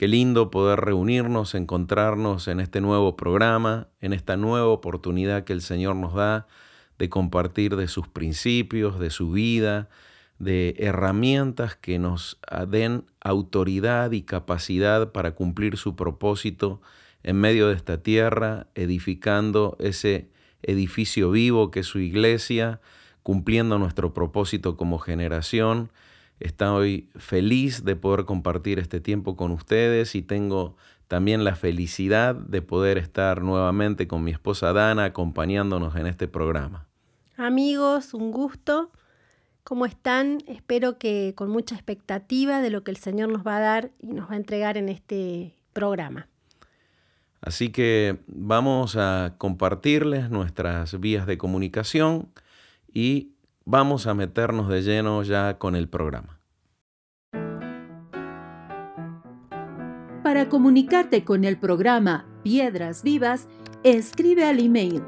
Qué lindo poder reunirnos, encontrarnos en este nuevo programa, en esta nueva oportunidad que el Señor nos da de compartir de sus principios, de su vida, de herramientas que nos den autoridad y capacidad para cumplir su propósito en medio de esta tierra, edificando ese edificio vivo que es su iglesia, cumpliendo nuestro propósito como generación Estoy feliz de poder compartir este tiempo con ustedes y tengo también la felicidad de poder estar nuevamente con mi esposa Dana acompañándonos en este programa. Amigos, un gusto. ¿Cómo están? Espero que con mucha expectativa de lo que el Señor nos va a dar y nos va a entregar en este programa. Así que vamos a compartirles nuestras vías de comunicación y vamos a meternos de lleno ya con el programa. Para comunicarte con el programa Piedras Vivas, escribe al email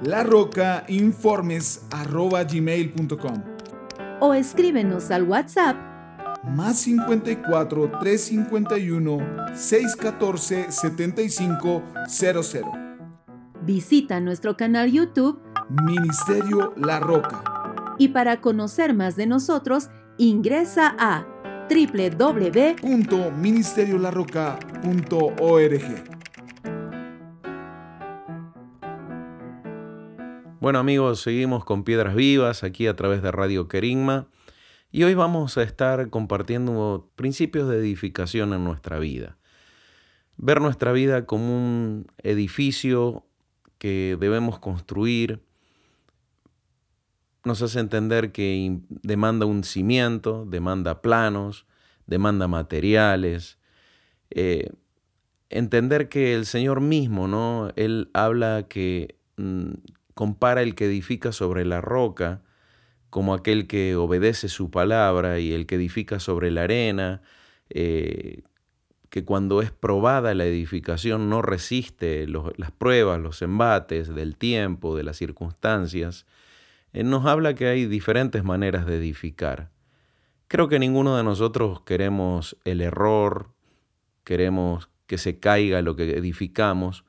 larrocainformes.gmail.com o escríbenos al WhatsApp más 54 351 614 7500. Visita nuestro canal YouTube Ministerio La Roca. Y para conocer más de nosotros, ingresa a www.ministeriolarroca.org. Bueno amigos, seguimos con Piedras Vivas aquí a través de Radio Querigma y hoy vamos a estar compartiendo principios de edificación en nuestra vida. Ver nuestra vida como un edificio que debemos construir, nos hace entender que demanda un cimiento, demanda planos, demanda materiales. Eh, entender que el Señor mismo, ¿no? Él habla que mm, compara el que edifica sobre la roca como aquel que obedece su palabra y el que edifica sobre la arena, eh, que cuando es probada la edificación no resiste las pruebas, los embates del tiempo, de las circunstancias, nos habla que hay diferentes maneras de edificar. Creo que ninguno de nosotros queremos el error, queremos que se caiga lo que edificamos,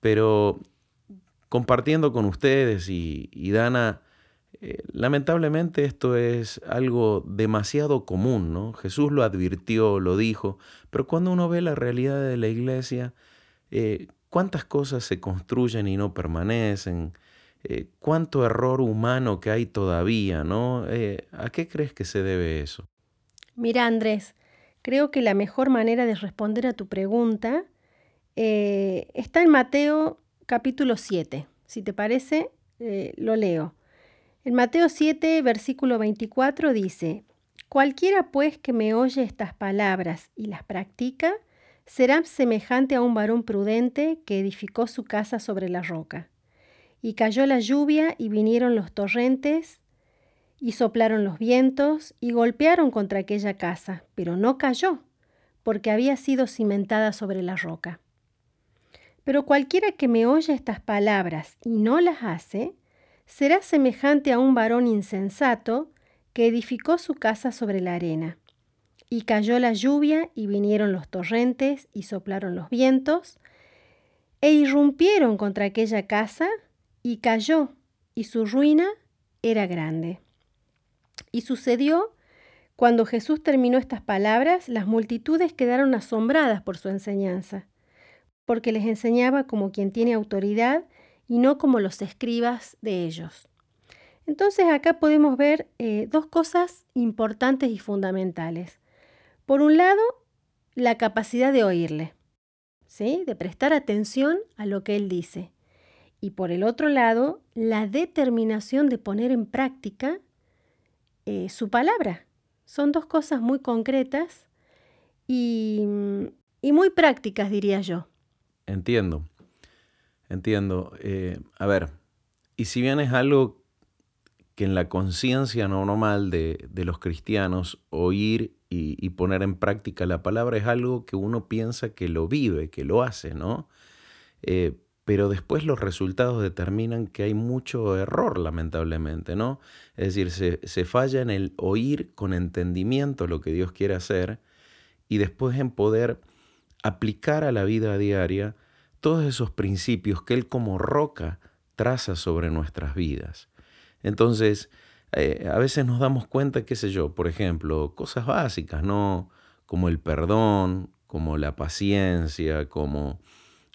pero compartiendo con ustedes y, Dana, eh, lamentablemente esto es algo demasiado común, ¿no? Jesús lo advirtió, lo dijo, pero cuando uno ve la realidad de la iglesia, eh, cuántas cosas se construyen y no permanecen, eh, cuánto error humano que hay todavía, ¿no? Eh, ¿A qué crees que se debe eso? Mira, Andrés, creo que la mejor manera de responder a tu pregunta eh, está en Mateo capítulo 7. Si te parece, lo leo. En Mateo 7, versículo 24 dice, Cualquiera pues que me oye estas palabras y las practica, será semejante a un varón prudente que edificó su casa sobre la roca. Y cayó la lluvia y vinieron los torrentes y soplaron los vientos y golpearon contra aquella casa, pero no cayó, porque había sido cimentada sobre la roca. Pero cualquiera que me oye estas palabras y no las hace, será semejante a un varón insensato que edificó su casa sobre la arena. Y cayó la lluvia y vinieron los torrentes y soplaron los vientos, e irrumpieron contra aquella casa y cayó, y su ruina era grande. Y sucedió, cuando Jesús terminó estas palabras, las multitudes quedaron asombradas por su enseñanza, porque les enseñaba como quien tiene autoridad y no como los escribas de ellos. Entonces acá podemos ver eh, dos cosas importantes y fundamentales. Por un lado, la capacidad de oírle, ¿sí? de prestar atención a lo que él dice y por el otro lado, la determinación de poner en práctica eh, su palabra. Son dos cosas muy concretas y, y muy prácticas, diría yo. entiendo, entiendo. Eh, a ver, y si bien es algo que en la conciencia normal de, de, los cristianos oír y, y, poner en práctica la palabra es algo que uno piensa que lo vive, que lo hace, ¿no? Eh, pero después los resultados determinan que hay mucho error, lamentablemente, ¿no? Es decir, se, se, falla en el oír con entendimiento lo que Dios quiere hacer y después en poder aplicar a la vida diaria todos esos principios que Él como roca traza sobre nuestras vidas. Entonces, eh, a veces nos damos cuenta, qué sé yo, por ejemplo, cosas básicas, ¿no? Como el perdón, como la paciencia, como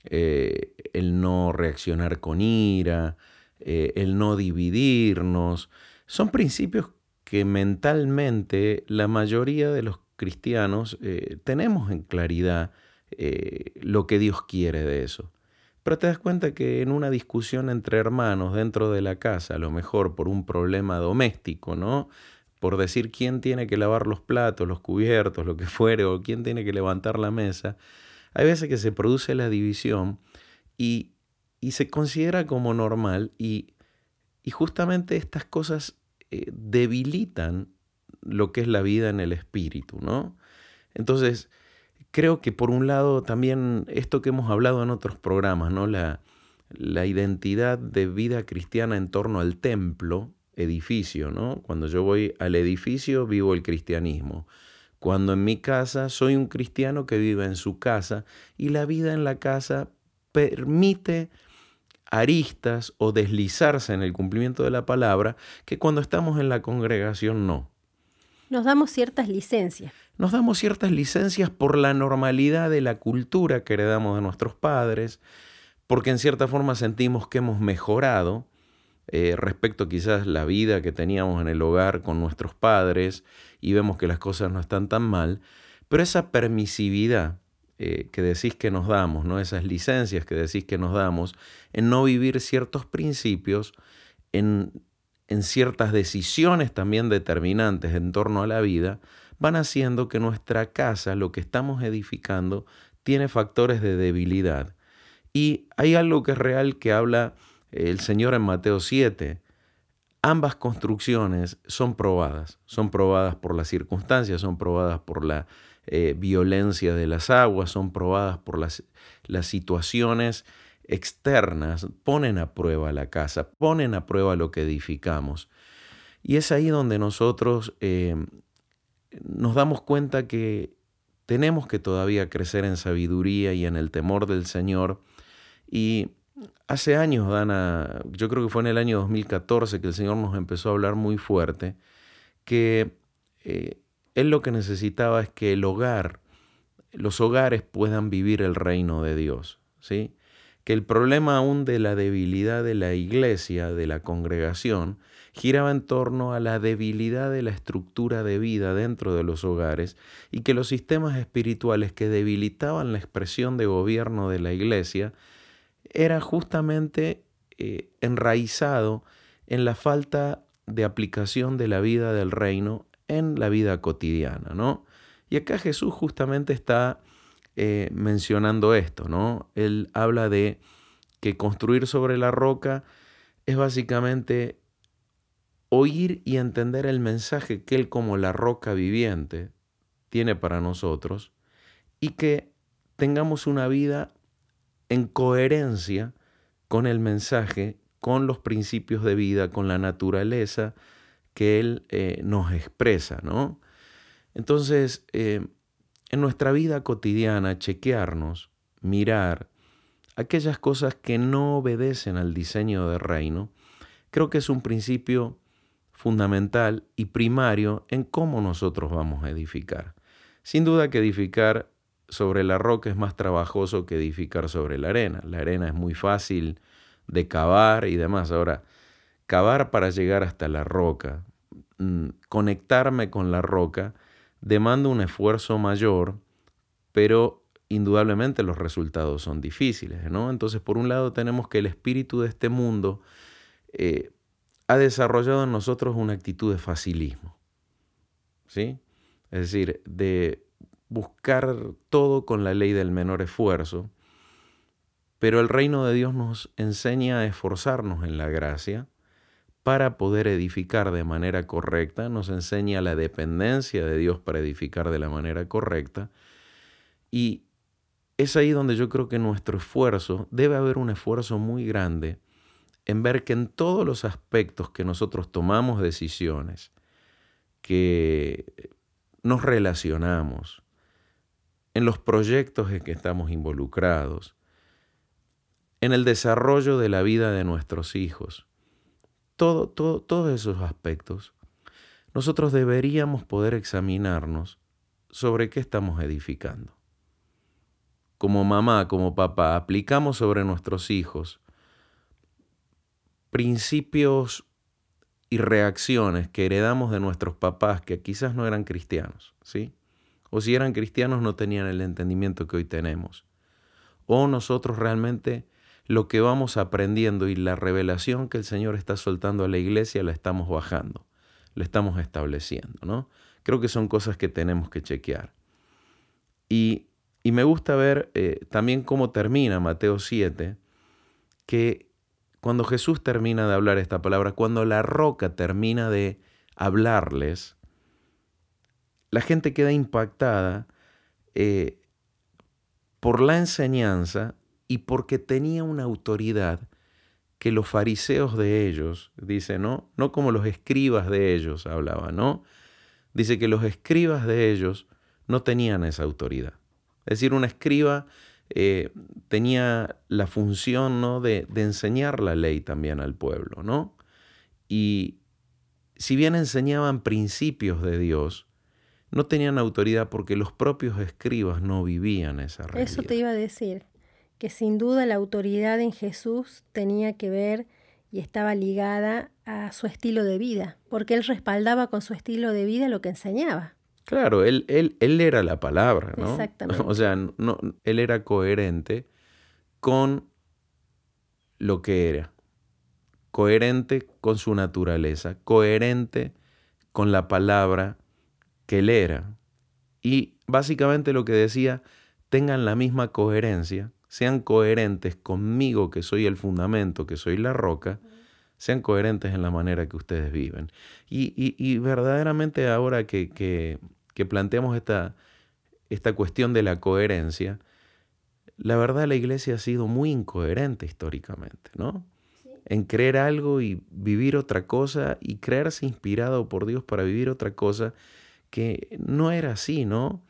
eh, el no reaccionar con ira, eh, el no dividirnos. Son principios que mentalmente la mayoría de los cristianos eh, tenemos en claridad lo que Dios quiere de eso. Pero te das cuenta que en una discusión entre hermanos dentro de la casa, a lo mejor por un problema doméstico, ¿no? Por decir quién tiene que lavar los platos, los cubiertos, lo que fuere, o quién tiene que levantar la mesa, hay veces que se produce la división y, se considera como normal y, justamente estas cosas eh, debilitan lo que es la vida en el espíritu, ¿no? Entonces, creo que por un lado también esto que hemos hablado en otros programas, ¿no? La, la identidad de vida cristiana en torno al templo, edificio, ¿no? Cuando yo voy al edificio vivo el cristianismo. Cuando en mi casa soy un cristiano que vive en su casa y la vida en la casa permite aristas o deslizarse en el cumplimiento de la palabra que cuando estamos en la congregación no. Nos damos ciertas licencias. Nos damos ciertas licencias por la normalidad de la cultura que heredamos de nuestros padres, porque en cierta forma sentimos que hemos mejorado eh, respecto quizás la vida que teníamos en el hogar con nuestros padres y vemos que las cosas no están tan mal, pero esa permisividad eh, que decís que nos damos, ¿no? esas licencias que decís que nos damos en no vivir ciertos principios, en, en ciertas decisiones también determinantes en torno a la vida, van haciendo que nuestra casa, lo que estamos edificando, tiene factores de debilidad. Y hay algo que es real que habla el Señor en Mateo 7, ambas construcciones son probadas, son probadas por las circunstancias, son probadas por la eh, violencia de las aguas, son probadas por las, las situaciones externas, ponen a prueba la casa, ponen a prueba lo que edificamos. Y es ahí donde nosotros eh, nos damos cuenta que tenemos que todavía crecer en sabiduría y en el temor del Señor y Hace años, Dana, yo creo que fue en el año 2014 que el Señor nos empezó a hablar muy fuerte, que eh, Él lo que necesitaba es que el hogar, los hogares puedan vivir el reino de Dios, ¿sí? Que el problema aún de la debilidad de la iglesia, de la congregación, giraba en torno a la debilidad de la estructura de vida dentro de los hogares y que los sistemas espirituales que debilitaban la expresión de gobierno de la iglesia era justamente eh, enraizado en la falta de aplicación de la vida del reino en la vida cotidiana, ¿no? Y acá Jesús justamente está eh, mencionando esto, ¿no? Él habla de que construir sobre la roca es básicamente oír y entender el mensaje que Él como la roca viviente tiene para nosotros y que tengamos una vida en coherencia con el mensaje, con los principios de vida, con la naturaleza que Él eh, nos expresa, ¿no? Entonces, eh, en nuestra vida cotidiana, chequearnos, mirar aquellas cosas que no obedecen al diseño del reino, creo que es un principio fundamental y primario en cómo nosotros vamos a edificar. Sin duda que edificar sobre la roca es más trabajoso que edificar sobre la arena. La arena es muy fácil de cavar y demás. Ahora, cavar para llegar hasta la roca, mm, conectarme con la roca, demanda un esfuerzo mayor, pero indudablemente los resultados son difíciles, ¿no? Entonces, por un lado tenemos que el espíritu de este mundo eh, ha desarrollado en nosotros una actitud de facilismo, ¿sí? Es decir, de buscar todo con la ley del menor esfuerzo, Pero el reino de Dios nos enseña a esforzarnos en la gracia para poder edificar de manera correcta, nos enseña la dependencia de Dios para edificar de la manera correcta. Y es ahí donde yo creo que nuestro esfuerzo, debe haber un esfuerzo muy grande en ver que en todos los aspectos que nosotros tomamos decisiones, que nos relacionamos, en los proyectos en que estamos involucrados, en el desarrollo de la vida de nuestros hijos, todo, todos esos aspectos, nosotros deberíamos poder examinarnos sobre qué estamos edificando. Como mamá, como papá, aplicamos sobre nuestros hijos principios y reacciones que heredamos de nuestros papás que quizás no eran cristianos, ¿sí? O si eran cristianos no tenían el entendimiento que hoy tenemos. O nosotros realmente lo que vamos aprendiendo y la revelación que el Señor está soltando a la iglesia la estamos bajando, la estamos estableciendo, ¿no? Creo que son cosas que tenemos que chequear. Y, me gusta ver eh, también cómo termina Mateo 7, que cuando Jesús termina de hablar esta palabra, cuando la roca termina de hablarles, la gente queda impactada eh, por la enseñanza y porque tenía una autoridad que los fariseos de ellos, dice, ¿no? No como los escribas de ellos hablaba, ¿no? Dice que los escribas de ellos no tenían esa autoridad. Es decir, un escriba eh, tenía la función ¿no? de, de, enseñar la ley también al pueblo, ¿no? Y si bien enseñaban principios de Dios, no tenían autoridad porque los propios escribas no vivían esa realidad. Eso te iba a decir, que sin duda la autoridad en Jesús tenía que ver y estaba ligada a su estilo de vida, porque él respaldaba con su estilo de vida lo que enseñaba. Claro, él, él, él era la palabra, ¿no? Exactamente. O sea, no, él era coherente con lo que era, coherente con su naturaleza, coherente con la palabra que él era. Y básicamente lo que decía, tengan la misma coherencia sean coherentes conmigo, que soy el fundamento, que soy la roca, sean coherentes en la manera que ustedes viven. Y, verdaderamente ahora que, que, planteamos esta, esta cuestión de la coherencia, la verdad la iglesia ha sido muy incoherente históricamente, ¿no? En creer algo y vivir otra cosa y creerse inspirado por Dios para vivir otra cosa que no era así, ¿no?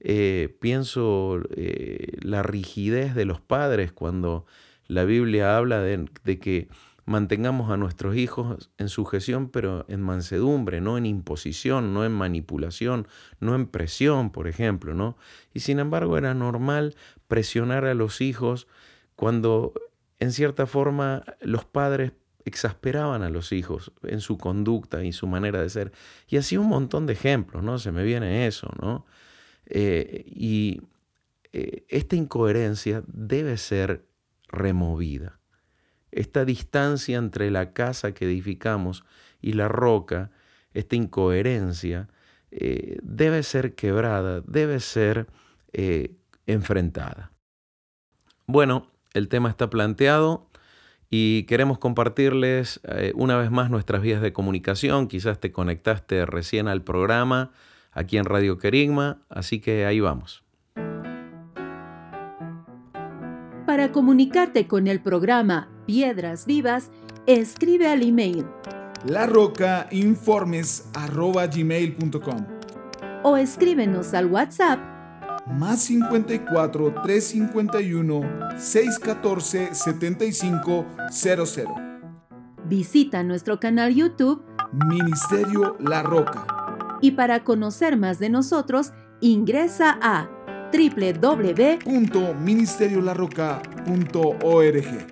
Eh, pienso eh, la rigidez de los padres cuando la Biblia habla de, que mantengamos a nuestros hijos en sujeción, pero en mansedumbre, no en imposición, no en manipulación, no en presión, por ejemplo, ¿no? Y sin embargo era normal presionar a los hijos cuando en cierta forma los padres exasperaban a los hijos en su conducta y su manera de ser. Y así un montón de ejemplos, ¿no? Se me viene eso, ¿no? Eh, y eh, esta incoherencia debe ser removida. Esta distancia entre la casa que edificamos y la roca, esta incoherencia, eh, debe ser quebrada, debe ser enfrentada. Bueno, el tema está planteado y queremos compartirles una vez más nuestras vías de comunicación. Quizás te conectaste recién al programa aquí en Radio Querigma, así que ahí vamos. Para comunicarte con el programa Piedras Vivas, escribe al email larrocainformes.gmail.com o escríbenos al WhatsApp más 54 351 614 7500. Visita nuestro canal YouTube Ministerio La Roca y para conocer más de nosotros, ingresa a www.ministeriolarroca.org.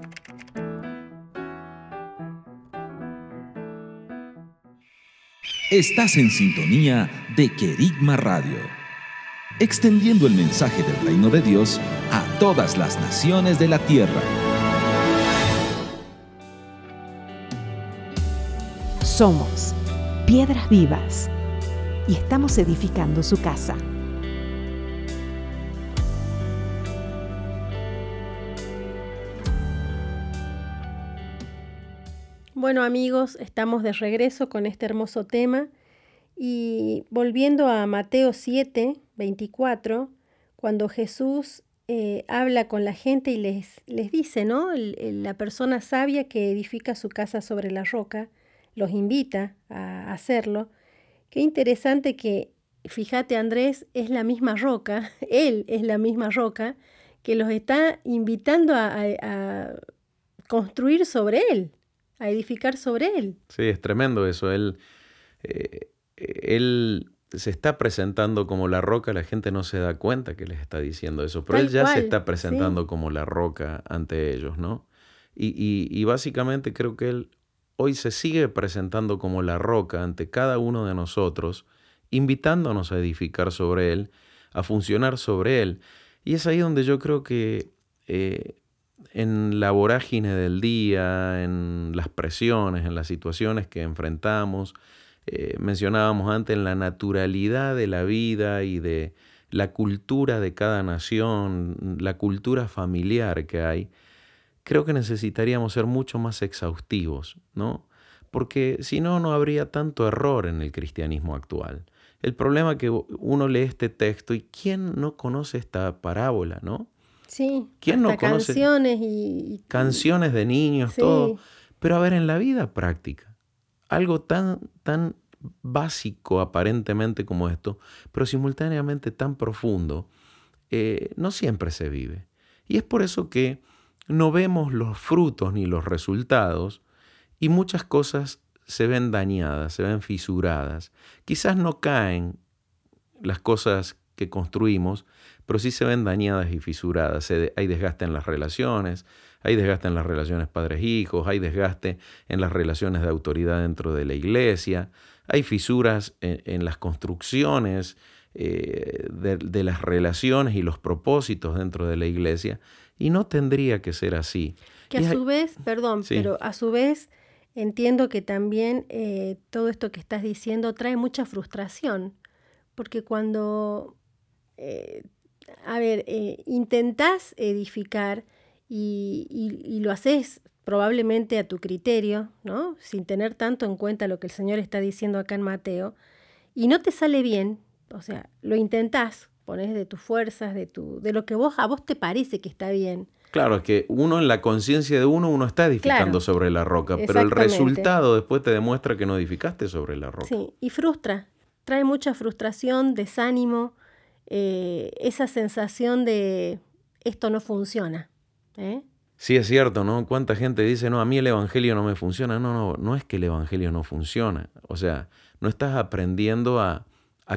Estás en sintonía de Querigma Radio, extendiendo el mensaje del reino de Dios a todas las naciones de la tierra. Somos piedras vivas y estamos edificando su casa. Bueno amigos, estamos de regreso con este hermoso tema y volviendo a Mateo 7, 24, cuando Jesús eh, habla con la gente y les, les dice, ¿no? la persona sabia que edifica su casa sobre la roca, los invita a hacerlo. Qué interesante que, fíjate Andrés, es la misma roca, él es la misma roca, que los está invitando a, construir sobre él, a edificar sobre él. Sí, es tremendo eso. Él, eh, él se está presentando como la roca, la gente no se da cuenta que les está diciendo eso, pero él ya se está presentando como la roca ante ellos, ¿no? Y, y, básicamente creo que él hoy se sigue presentando como la roca ante cada uno de nosotros, invitándonos a edificar sobre él, a funcionar sobre él. Y es ahí donde yo creo que eh, en la vorágine del día, en las presiones, en las situaciones que enfrentamos, eh, mencionábamos antes, en la naturalidad de la vida y de la cultura de cada nación, la cultura familiar que hay, creo que necesitaríamos ser mucho más exhaustivos, ¿no? Porque si no, no habría tanto error en el cristianismo actual. El problema es que uno lee este texto y ¿quién no conoce esta parábola, no? Sí, ¿Quién no conoce canciones y... Canciones de niños, todo. Pero a ver, en la vida práctica, algo tan, tan básico aparentemente como esto, pero simultáneamente tan profundo, eh, no siempre se vive. Y es por eso que no vemos los frutos ni los resultados y muchas cosas se ven dañadas, se ven fisuradas. Quizás no caen las cosas que construimos, pero sí se ven dañadas y fisuradas. hay desgaste en las relaciones, hay desgaste en las relaciones padres-hijos, hay desgaste en las relaciones de autoridad dentro de la iglesia, hay fisuras en, las construcciones eh, de, las relaciones y los propósitos dentro de la iglesia, y no tendría que ser así. Que a su vez, perdón, pero a su vez entiendo que también eh, todo esto que estás diciendo trae mucha frustración, porque cuando, eh, a ver, intentás edificar, y, lo haces probablemente a tu criterio, ¿no? Sin tener tanto en cuenta lo que el Señor está diciendo acá en Mateo, y no te sale bien, o sea, lo intentás, pones de tus fuerzas, de, tu, de lo que vos, a vos te parece que está bien. Claro, es que uno en la conciencia de uno, uno está edificando sobre la roca, pero el resultado después te demuestra que no edificaste sobre la roca. Sí, y frustra, trae mucha frustración, desánimo, eh, esa sensación de esto no funciona. ¿Eh? Sí, es cierto, ¿no? ¿Cuánta gente dice, no, a mí el Evangelio no me funciona? No, no, no es que el Evangelio no funciona. O sea, no estás aprendiendo a,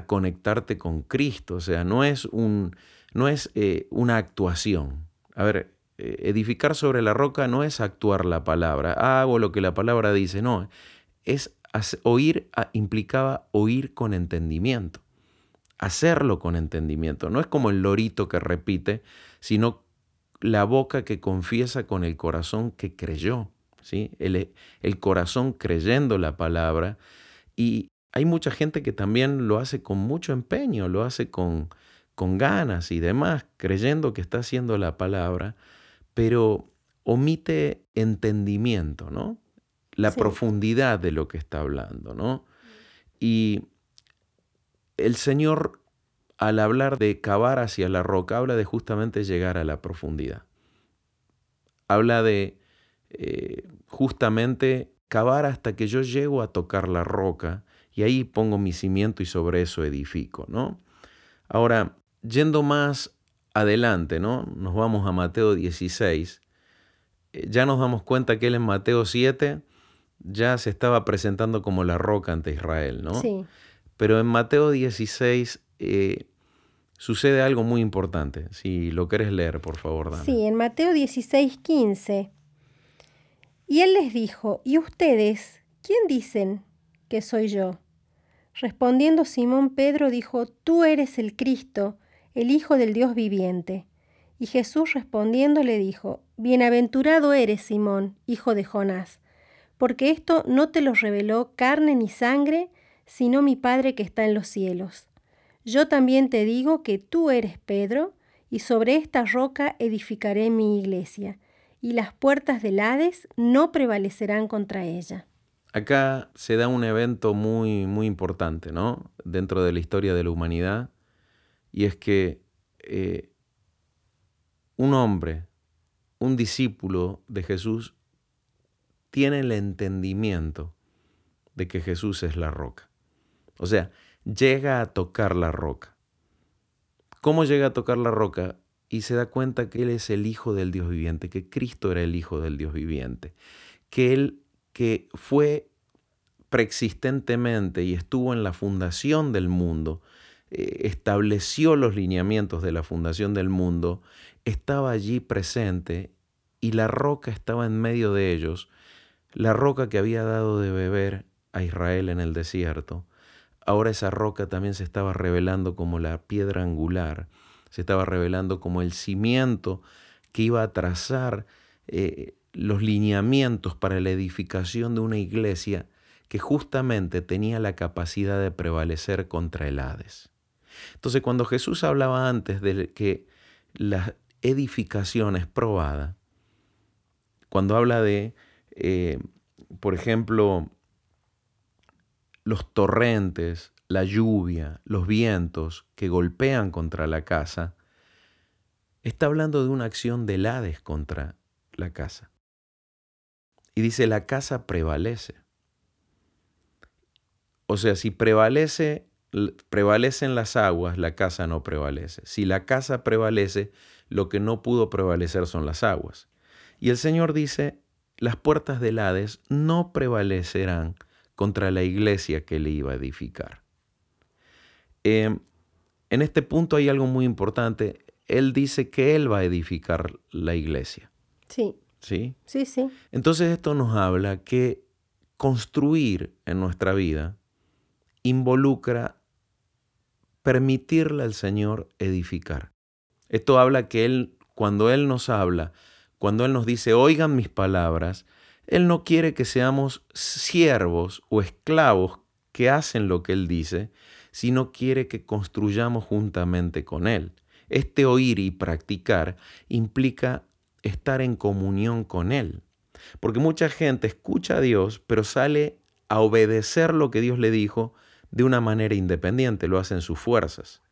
conectarte con Cristo. O sea, no es, un, no es eh, una actuación. A ver, eh, edificar sobre la roca no es actuar la palabra. Hago lo que la palabra dice. No, es oír, implicaba oír con entendimiento. Hacerlo con entendimiento. No es como el lorito que repite, sino la boca que confiesa con el corazón que creyó, ¿sí? el, el corazón creyendo la palabra. Y hay mucha gente que también lo hace con mucho empeño, lo hace con, con ganas y demás, creyendo que está haciendo la palabra, pero omite entendimiento, ¿no? La profundidad de lo que está hablando, ¿no? Y el Señor al hablar de cavar hacia la roca, habla de justamente llegar a la profundidad. Habla de eh, justamente cavar hasta que yo llego a tocar la roca y ahí pongo mi cimiento y sobre eso edifico, ¿no? Ahora, yendo más adelante, ¿no? Nos vamos a Mateo 16. Eh, ya nos damos cuenta que él en Mateo 7 ya se estaba presentando como la roca ante Israel, ¿no? Sí. Pero en Mateo 16 eh, sucede algo muy importante. Si lo quieres leer, por favor, Dana. Sí, en Mateo 16, 15. Y él les dijo, ¿y ustedes quién dicen que soy yo? Respondiendo Simón Pedro dijo, Tú eres el Cristo, el Hijo del Dios viviente. Y Jesús respondiendo le dijo, Bienaventurado eres, Simón, hijo de Jonás, porque esto no te lo reveló carne ni sangre, sino mi Padre que está en los cielos. Yo también te digo que tú eres Pedro, y sobre esta roca edificaré mi iglesia, y las puertas del Hades no prevalecerán contra ella. Acá se da un evento muy, muy importante, ¿no? Dentro de la historia de la humanidad, y es que eh, un hombre, un discípulo de Jesús, tiene el entendimiento de que Jesús es la roca. O sea, llega a tocar la roca. ¿Cómo llega a tocar la roca? Y se da cuenta que Él es el Hijo del Dios viviente, que Cristo era el Hijo del Dios viviente, que Él que fue preexistentemente y estuvo en la fundación del mundo, eh, estableció los lineamientos de la fundación del mundo, estaba allí presente y la roca estaba en medio de ellos, la roca que había dado de beber a Israel en el desierto, ahora esa roca también se estaba revelando como la piedra angular, se estaba revelando como el cimiento que iba a trazar eh, los lineamientos para la edificación de una iglesia que justamente tenía la capacidad de prevalecer contra el Hades. Entonces, cuando Jesús hablaba antes de que la edificación es probada, cuando habla de, eh, por ejemplo, los torrentes, la lluvia, los vientos que golpean contra la casa, está hablando de una acción del Hades contra la casa. Y dice, la casa prevalece. O sea, si prevalece, prevalecen las aguas, la casa no prevalece. Si la casa prevalece, lo que no pudo prevalecer son las aguas. Y el Señor dice, las puertas del Hades no prevalecerán contra la iglesia que le iba a edificar. Em, en este punto hay algo muy importante. Él dice que Él va a edificar la iglesia. Sí. ¿Sí? Sí, sí. Entonces esto nos habla que construir en nuestra vida involucra permitirle al Señor edificar. Esto habla que Él, cuando Él nos habla, cuando Él nos dice, oigan mis palabras, él no quiere que seamos siervos o esclavos que hacen lo que Él dice, sino quiere que construyamos juntamente con Él. Este oír y practicar implica estar en comunión con Él. Porque mucha gente escucha a Dios, pero sale a obedecer lo que Dios le dijo de una manera independiente, lo hacen sus fuerzas.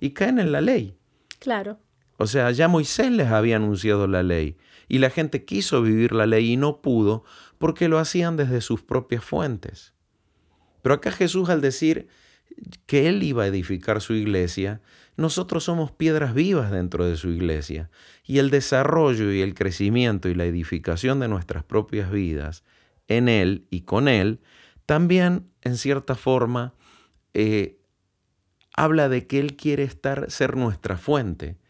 Y caen en la ley. Claro. O sea, ya Moisés les había anunciado la ley y la gente quiso vivir la ley y no pudo porque lo hacían desde sus propias fuentes. Pero acá Jesús al decir que Él iba a edificar su iglesia, nosotros somos piedras vivas dentro de su iglesia y el desarrollo y el crecimiento y la edificación de nuestras propias vidas en Él y con Él, también en cierta forma eh, habla de que Él quiere estar, ser nuestra fuente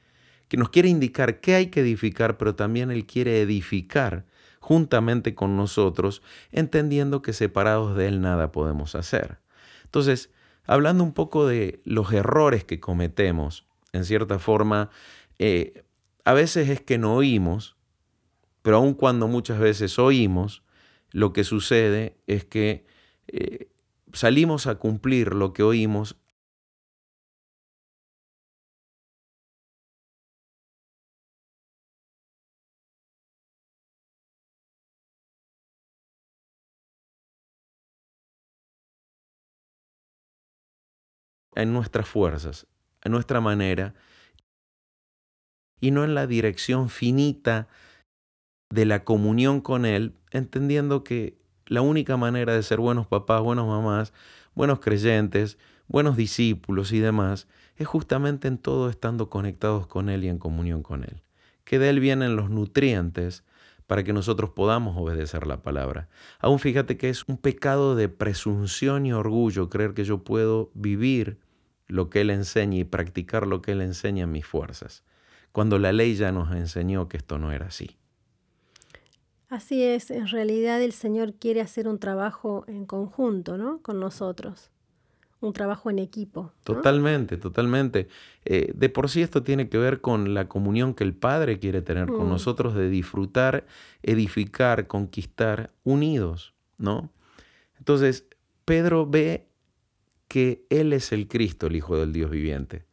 que nos quiere indicar qué hay que edificar, pero también Él quiere edificar juntamente con nosotros, entendiendo que separados de Él nada podemos hacer. Entonces, hablando un poco de los errores que cometemos, en cierta forma, eh, a veces es que no oímos, pero aun cuando muchas veces oímos, lo que sucede es que eh, salimos a cumplir lo que oímos en nuestras fuerzas, en nuestra manera, y no en la dirección finita de la comunión con Él, entendiendo que la única manera de ser buenos papás, buenos mamás, buenos creyentes, buenos discípulos y demás, es justamente en todo estando conectados con Él y en comunión con Él. Que de Él vienen los nutrientes para que nosotros podamos obedecer la palabra. Aún fíjate que es un pecado de presunción y orgullo creer que yo puedo vivir lo que Él enseña y practicar lo que Él enseña en mis fuerzas, cuando la ley ya nos enseñó que esto no era así. Así es, en realidad el Señor quiere hacer un trabajo en conjunto, ¿no? Con nosotros, un trabajo en equipo. Totalmente, totalmente. Eh, de por sí esto tiene que ver con la comunión que el Padre quiere tener con mm. nosotros, de disfrutar, edificar, conquistar, unidos, ¿no? Entonces, Pedro ve que Él es el Cristo, el Hijo del Dios viviente.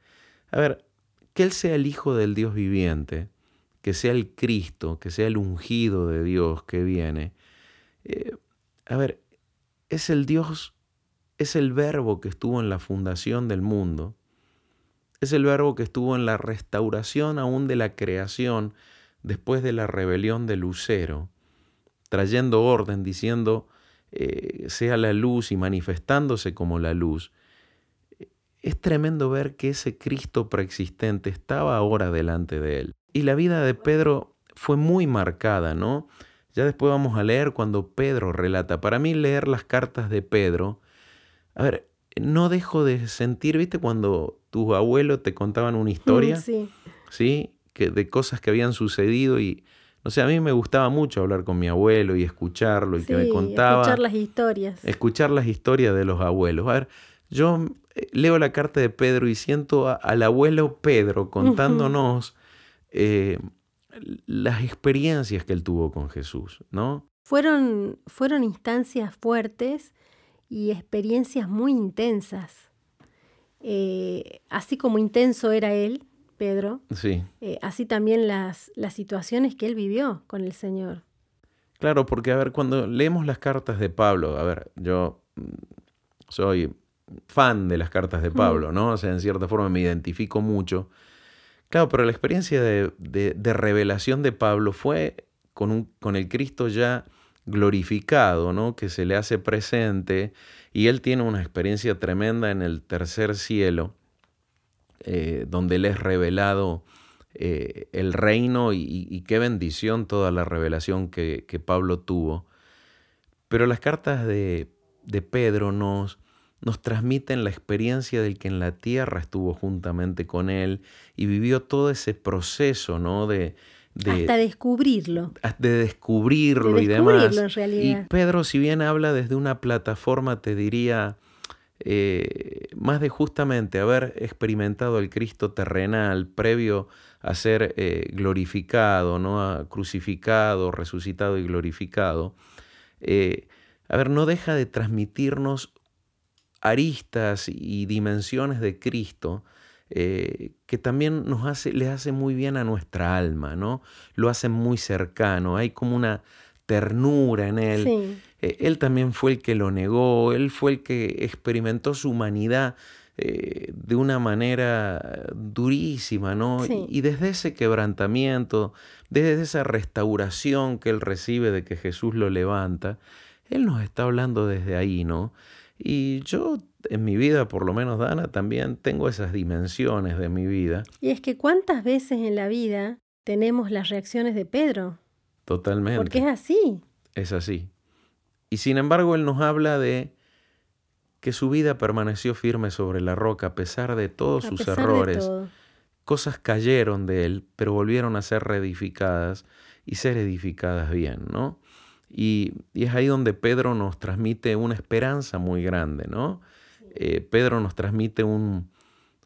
A ver, que Él sea el Hijo del Dios viviente, que que sea el Cristo, que sea el ungido de Dios que viene, eh, a ver, es el Dios, es el verbo que estuvo en la fundación del mundo, es el verbo que estuvo en la restauración aún de la creación después de la rebelión de Lucero, trayendo orden, diciendo, eh, sea la luz y manifestándose como la luz. Es tremendo ver que ese Cristo preexistente estaba ahora delante de él. Y la vida de Pedro fue muy marcada, ¿no? Ya después vamos a leer cuando Pedro relata. Para mí leer las cartas de Pedro, a ver, no dejo de sentir, ¿viste? Cuando tus abuelos te contaban una historia, Sí. ¿sí? Que, de cosas que habían sucedido y, no sé, a mí me gustaba mucho hablar con mi abuelo y escucharlo y que me contaba. Escuchar las historias. escuchar las historias de los abuelos. A ver, yo eh, leo la carta de Pedro y siento a- al abuelo Pedro contándonos eh, las experiencias que él tuvo con Jesús, ¿no? Fueron, fueron instancias fuertes y experiencias muy intensas. Eh, así como intenso era él, Pedro, Sí, eh, así también las, las situaciones que él vivió con el Señor. claro, porque a ver, cuando leemos las cartas de Pablo, a ver, yo mm, soy fan de las cartas de Pablo, ¿no? O sea, en cierta forma me identifico mucho. Claro, pero la experiencia de, de- de revelación de Pablo fue con, un, con el Cristo ya glorificado, ¿no? Que se le hace presente y él tiene una experiencia tremenda en el tercer cielo, eh, donde le es revelado eh, el reino y qué bendición toda la revelación que, que Pablo tuvo. Pero las cartas de, de Pedro nos, nos transmiten la experiencia del que en la tierra estuvo juntamente con él y vivió todo ese proceso, ¿no? De, de, Hasta descubrirlo. de descubrirlo De y demás. en realidad. Y Pedro, si bien habla desde una plataforma, te diría, eh, más de justamente haber experimentado el Cristo terrenal previo a ser eh, glorificado, ¿no? A crucificado, resucitado y glorificado, eh, a ver, no deja de transmitirnos aristas y dimensiones de Cristo eh, que también nos hace, le hace muy bien a nuestra alma, ¿no? Lo hacen muy cercano, hay como una ternura en él. Sí. Eh, él también fue el que lo negó, él fue el que experimentó su humanidad eh, de una manera durísima, ¿no? Sí. Y, y desde ese quebrantamiento, desde esa restauración que él recibe de que Jesús lo levanta, él nos está hablando desde ahí, ¿no? Y yo en mi vida, por lo menos Dana, también tengo esas dimensiones de mi vida, Y es que cuántas veces en la vida tenemos las reacciones de Pedro, totalmente. porque es así. Es así. Y sin embargo, Él nos habla de que su vida permaneció firme sobre la roca a pesar de todos a sus errores. todo. Cosas cayeron de Él, pero volvieron a ser reedificadas y ser edificadas bien, ¿no? Y, y es ahí donde Pedro nos transmite una esperanza muy grande, ¿no? Eh, Pedro nos transmite un,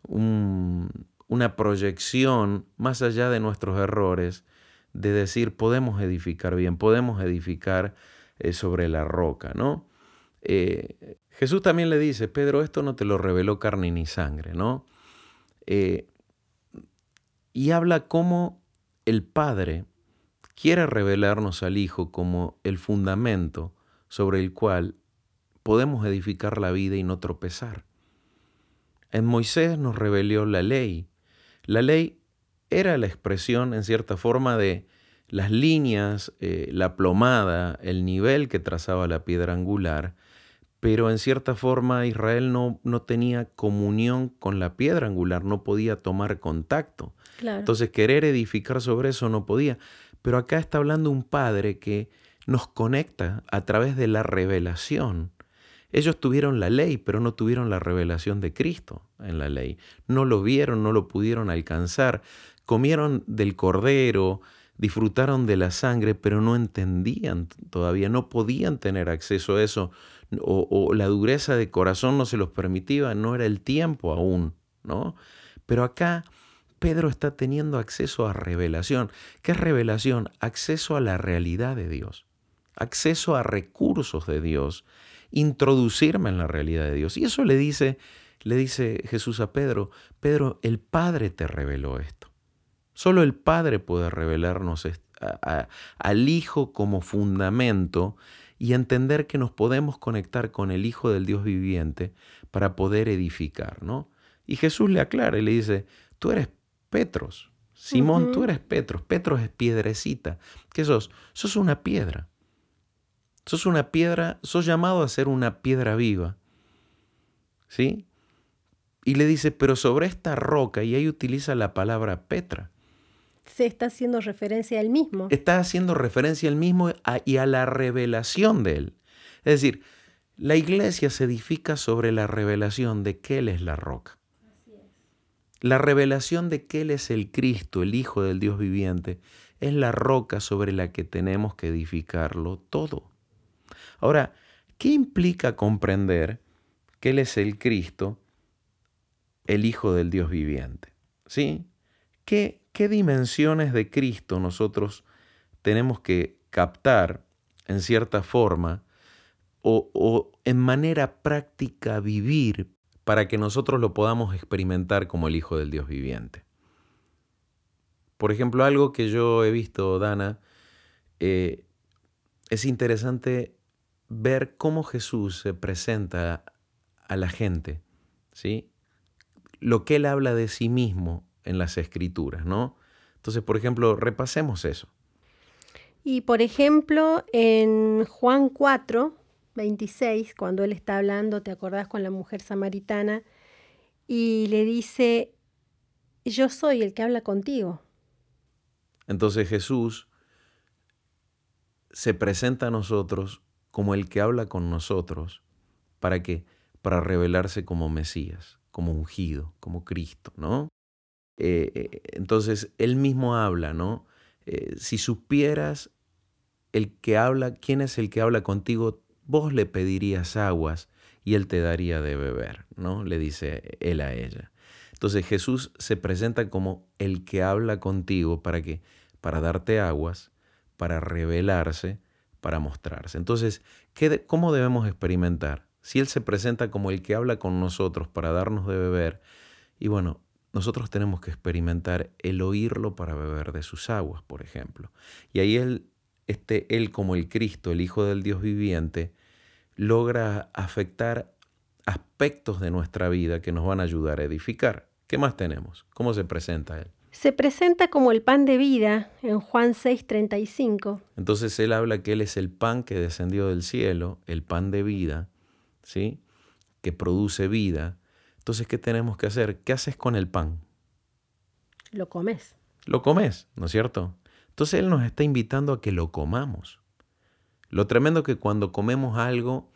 un- una proyección más allá de nuestros errores, de decir, podemos edificar bien, podemos edificar eh, sobre la roca, ¿no? Eh, Jesús también le dice, Pedro, esto no te lo reveló carne ni sangre, ¿no? Y habla cómo el Padre quiere revelarnos al Hijo como el fundamento sobre el cual podemos edificar la vida y no tropezar. En Moisés nos reveló la ley. La ley era la expresión, en cierta forma, de las líneas, eh, la plomada, el nivel que trazaba la piedra angular, pero en cierta forma Israel no, no tenía comunión con la piedra angular, no podía tomar contacto. Claro. Entonces querer edificar sobre eso no podía. Pero acá está hablando un padre que nos conecta a través de la revelación. Ellos tuvieron la ley, pero no tuvieron la revelación de Cristo en la ley. No lo vieron, no lo pudieron alcanzar. Comieron del cordero, disfrutaron de la sangre, pero no entendían todavía, no podían tener acceso a eso, o, o la dureza de corazón no se los permitía, no era el tiempo aún, ¿no? Pero acá Pedro está teniendo acceso a revelación. ¿Qué es revelación? Acceso a la realidad de Dios, acceso a recursos de Dios, introducirme en la realidad de Dios. Y eso le dice, le dice Jesús a Pedro, Pedro, el Padre te reveló esto. Solo el Padre puede revelarnos al Hijo como fundamento y entender que nos podemos conectar con el Hijo del Dios viviente para poder edificar, ¿no? Y Jesús le aclara y le dice, tú eres Petros, Simón, tú eres Petros, Petros es piedrecita. ¿Qué sos? Sos una piedra. Sos una piedra, sos llamado a ser una piedra viva. ¿Sí? Y le dice, pero sobre esta roca, y ahí utiliza la palabra Petra. Se está haciendo referencia al mismo. Está haciendo referencia al mismo y a la revelación de él. Es decir, la iglesia se edifica sobre la revelación de que Él es la roca. La revelación de que Él es el Cristo, el Hijo del Dios viviente, es la roca sobre la que tenemos que edificarlo todo. Ahora, ¿qué implica comprender que Él es el Cristo, el Hijo del Dios viviente? ¿Sí? ¿Qué, qué dimensiones de Cristo nosotros tenemos que captar en cierta forma o, o en manera práctica vivir para que nosotros lo podamos experimentar como el Hijo del Dios viviente? Por ejemplo, algo que yo he visto, Dana, eh, es interesante ver cómo Jesús se presenta a la gente, ¿sí? Lo que él habla de sí mismo en las escrituras, ¿no? Entonces, por ejemplo, repasemos eso. Y por ejemplo, en Juan 4, 26, cuando él está hablando, ¿te acordás con la mujer samaritana? Y le dice, yo soy el que habla contigo. Entonces Jesús se presenta a nosotros como el que habla con nosotros. ¿Para qué? Para revelarse como Mesías, como ungido, como Cristo, ¿no? Eh, eh, entonces, Él mismo habla, ¿no? Eh, si supieras el que habla, quién es el que habla contigo, vos le pedirías aguas y Él te daría de beber, ¿no? Le dice Él a ella. Entonces Jesús se presenta como el que habla contigo para qué? Para darte aguas, para revelarse para mostrarse. Entonces, ¿qué ¿cómo debemos experimentar? Si Él se presenta como el que habla con nosotros para darnos de beber, y bueno, nosotros tenemos que experimentar el oírlo para beber de sus aguas, por ejemplo. Y ahí Él, este, él como el Cristo, el Hijo del Dios viviente, logra afectar aspectos de nuestra vida que nos van a ayudar a edificar. ¿Qué más tenemos? ¿Cómo se presenta Él? Se presenta como el pan de vida en Juan 6:35. Entonces él habla que él es el pan que descendió del cielo, el pan de vida, ¿sí? Que produce vida. Entonces, ¿qué tenemos que hacer? ¿Qué haces con el pan? Lo comes. Lo comes, ¿no es cierto? Entonces él nos está invitando a que lo comamos. Lo tremendo que cuando comemos algo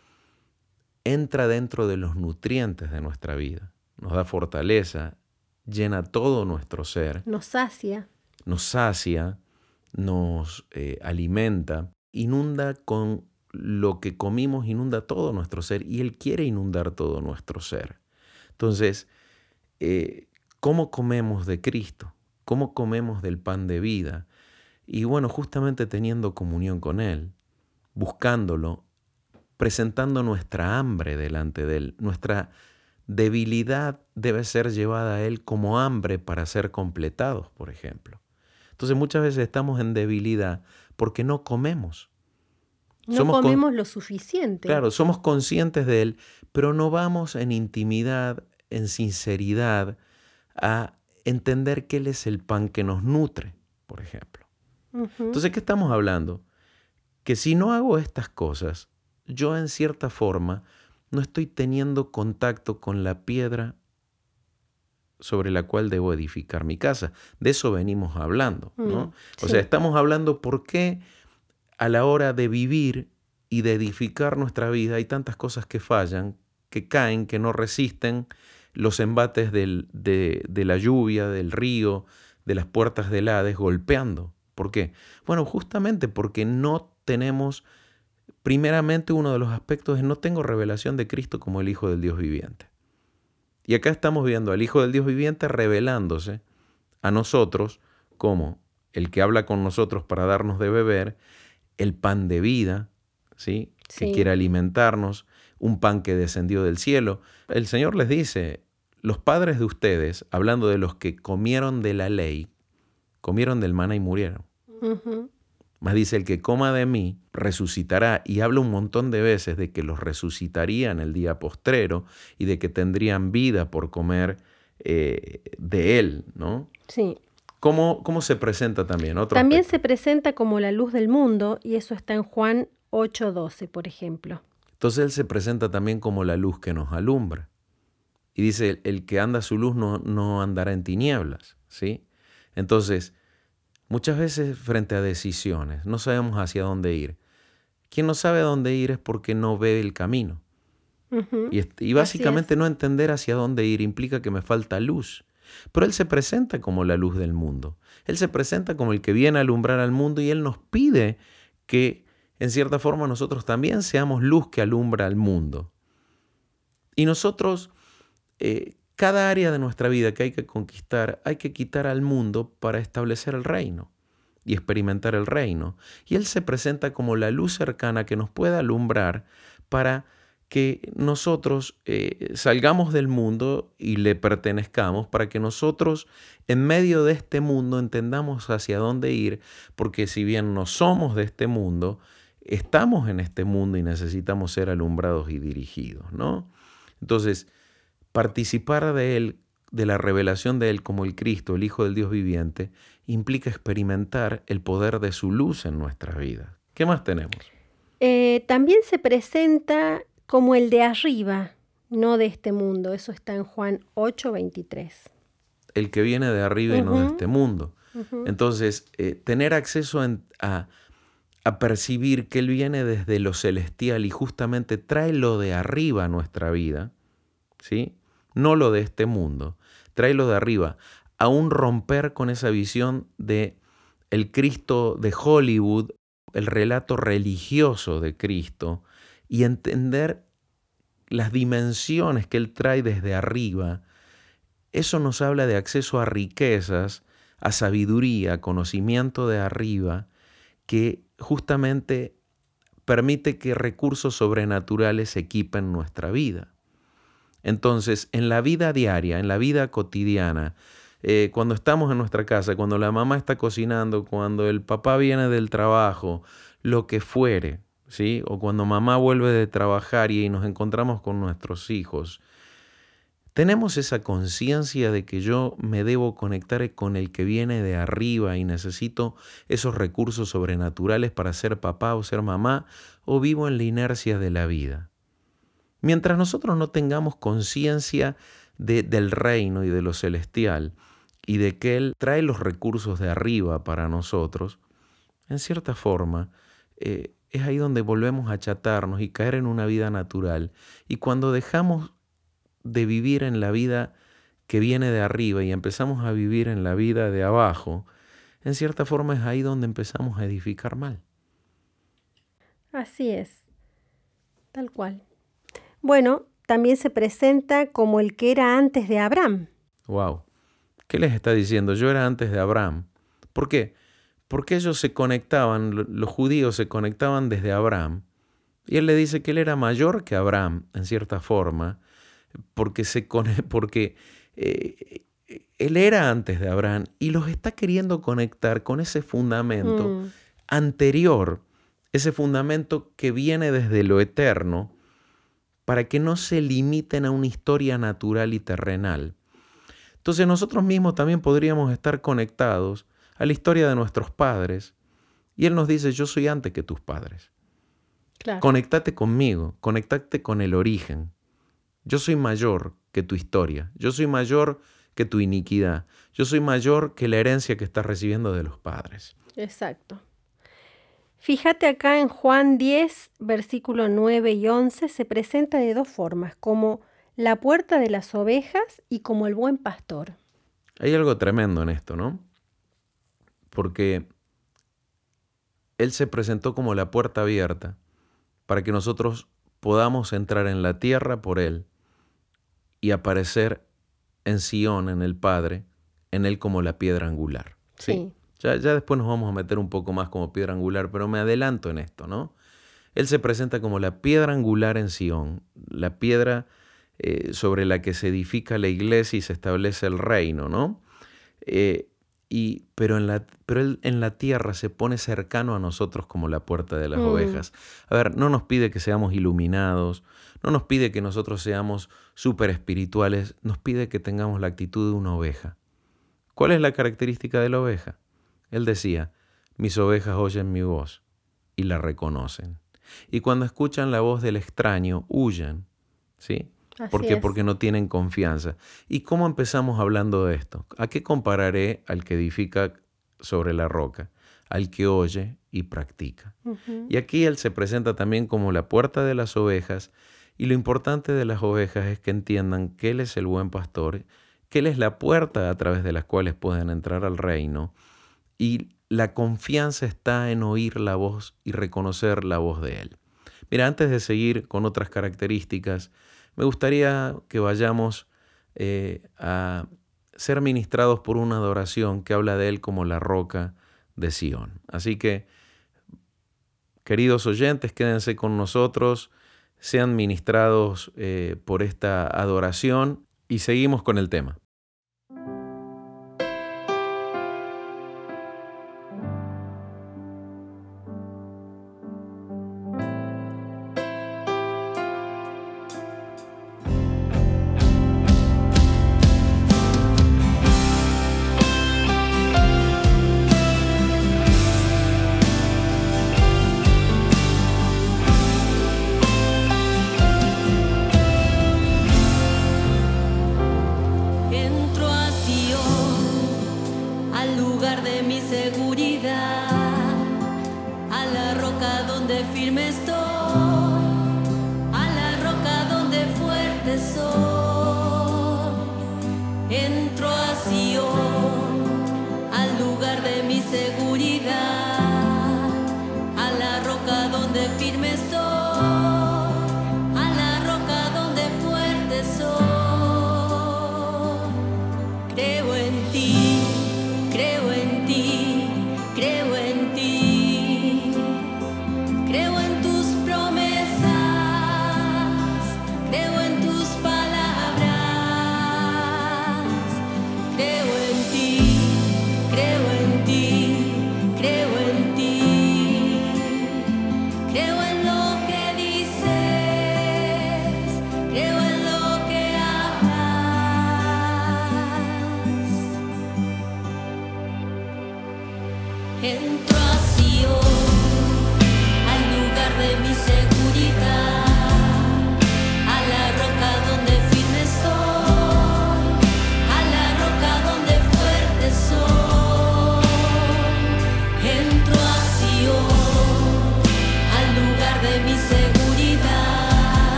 entra dentro de los nutrientes de nuestra vida, nos da fortaleza, llena todo nuestro ser. Nos sacia. Nos sacia, nos eh, alimenta, inunda con lo que comimos, inunda todo nuestro ser y Él quiere inundar todo nuestro ser. Entonces, eh, ¿cómo comemos de Cristo? ¿Cómo comemos del pan de vida? Y bueno, justamente teniendo comunión con Él, buscándolo, presentando nuestra hambre delante de Él, nuestra debilidad debe ser llevada a Él como hambre para ser completados, por ejemplo. Entonces muchas veces estamos en debilidad porque no comemos. No comemos lo suficiente. Claro, somos conscientes de Él, pero no vamos en intimidad, en sinceridad, a entender que Él es el pan que nos nutre, por ejemplo. Entonces, ¿qué estamos hablando? Que si no hago estas cosas, yo en cierta forma no estoy teniendo contacto con la piedra sobre la cual debo edificar mi casa. De eso venimos hablando, ¿no? Mm, o sea, estamos hablando por qué a la hora de vivir y de edificar nuestra vida hay tantas cosas que fallan, que caen, que no resisten los embates de, de, la lluvia, del río, de las puertas del Hades golpeando. ¿Por qué? Bueno, justamente porque no tenemos Primeramente, uno de los aspectos es no tengo revelación de Cristo como el Hijo del Dios viviente. Y acá estamos viendo al Hijo del Dios viviente revelándose a nosotros como el que habla con nosotros para darnos de beber, el pan de vida, ¿sí? que quiere alimentarnos, un pan que descendió del cielo. El Señor les dice, los padres de ustedes, hablando de los que comieron de la ley, comieron del maná y murieron. Más dice, el que coma de mí resucitará y habla un montón de veces de que los resucitaría en el día postrero y de que tendrían vida por comer eh, de él, ¿no? Sí. ¿Cómo, cómo se presenta también? Otro También aspecto. se presenta como la luz del mundo y eso está en Juan 8:12, por ejemplo. Entonces Él se presenta también como la luz que nos alumbra. Y dice, el que anda a su luz no, no andará en tinieblas, ¿sí? Entonces, muchas veces frente a decisiones, no sabemos hacia dónde ir. Quien no sabe a dónde ir es porque no ve el camino. Y básicamente no entender hacia dónde ir implica que me falta luz. Pero Él se presenta como la luz del mundo. Él se presenta como el que viene a alumbrar al mundo y Él nos pide que, en cierta forma, nosotros también seamos luz que alumbra al mundo. Y nosotros, eh, cada área de nuestra vida que hay que conquistar, hay que quitar al mundo para establecer el reino y experimentar el reino. Y Él se presenta como la luz cercana que nos puede alumbrar para que nosotros eh, salgamos del mundo y le pertenezcamos, para que nosotros en medio de este mundo entendamos hacia dónde ir, porque si bien no somos de este mundo, estamos en este mundo y necesitamos ser alumbrados y dirigidos, ¿no? Entonces, participar de Él, de la revelación de Él como el Cristo, el Hijo del Dios viviente, implica experimentar el poder de su luz en nuestra vida. ¿Qué más tenemos? Eh, también se presenta como el de arriba, no de este mundo. Eso está en Juan 8:23. El que viene de arriba y no de este mundo. Entonces, eh, tener acceso en- a, a percibir que Él viene desde lo celestial y justamente trae lo de arriba a nuestra vida, ¿sí? No lo de este mundo, trae lo de arriba. Aún romper con esa visión de el Cristo de Hollywood, el relato religioso de Cristo, y entender las dimensiones que Él trae desde arriba, eso nos habla de acceso a riquezas, a sabiduría, a conocimiento de arriba, que justamente permite que recursos sobrenaturales equipen nuestra vida. Entonces, en la vida diaria, en la vida cotidiana, eh, cuando estamos en nuestra casa, cuando la mamá está cocinando, cuando el papá viene del trabajo, lo que fuere, ¿sí? O cuando mamá vuelve de trabajar y nos encontramos con nuestros hijos, tenemos esa conciencia de que yo me debo conectar con el que viene de arriba y necesito esos recursos sobrenaturales para ser papá o ser mamá, o vivo en la inercia de la vida. Mientras nosotros no tengamos conciencia de- del reino y de lo celestial y de que Él trae los recursos de arriba para nosotros, en cierta forma, eh, es ahí donde volvemos a achatarnos y caer en una vida natural. Y cuando dejamos de vivir en la vida que viene de arriba y empezamos a vivir en la vida de abajo, en cierta forma es ahí donde empezamos a edificar mal. Así es, tal cual. Bueno, también se presenta como el que era antes de Abraham. Wow. ¿Qué les está diciendo? Yo era antes de Abraham. ¿Por qué? Porque ellos se conectaban, lo- los judíos se conectaban desde Abraham. Y él le dice que él era mayor que Abraham, en cierta forma, porque, se porque eh, él era antes de Abraham y los está queriendo conectar con ese fundamento Mm, anterior, ese fundamento que viene desde lo eterno, para que no se limiten a una historia natural y terrenal. Entonces nosotros mismos también podríamos estar conectados a la historia de nuestros padres. Y Él nos dice, yo soy antes que tus padres. claro. Conectate conmigo, conectate con el origen. Yo soy mayor que tu historia, yo soy mayor que tu iniquidad, yo soy mayor que la herencia que estás recibiendo de los padres. Exacto. Fíjate acá en Juan 10, versículo 9 y 11, se presenta de dos formas, como la puerta de las ovejas y como el buen pastor. Hay algo tremendo en esto, ¿no? Porque Él se presentó como la puerta abierta para que nosotros podamos entrar en la tierra por Él y aparecer en Sión, en el Padre, en Él como la piedra angular. ¿sí? Sí. Ya, ya después nos vamos a meter un poco más como piedra angular, pero me adelanto en esto, ¿no? Él se presenta como la piedra angular en Sión, la piedra eh, sobre la que se edifica la iglesia y se establece el reino, ¿no? Eh, y, pero, en la, pero Él en la tierra se pone cercano a nosotros como la puerta de las Mm. ovejas. A ver, no nos pide que seamos iluminados, no nos pide que nosotros seamos súper espirituales, nos pide que tengamos la actitud de una oveja. ¿Cuál es la característica de la oveja? Él decía, mis ovejas oyen mi voz y la reconocen. Y cuando escuchan la voz del extraño, huyen. ¿Sí? Así ¿Por qué? es. Porque no tienen confianza. ¿Y cómo empezamos hablando de esto? ¿A qué compararé al que edifica sobre la roca? Al que oye y practica. Y aquí Él se presenta también como la puerta de las ovejas. Y lo importante de las ovejas es que entiendan que Él es el buen pastor, que Él es la puerta a través de las cuales pueden entrar al reino. Y la confianza está en oír la voz y reconocer la voz de Él. Mira, antes de seguir con otras características, me gustaría que vayamos eh, a ser ministrados por una adoración que habla de Él como la roca de Sión. Así que, queridos oyentes, quédense con nosotros, sean ministrados eh, por esta adoración y seguimos con el tema.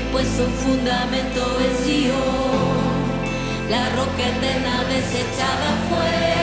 He puesto un fundamento en Sion. La roca eterna desechada fue,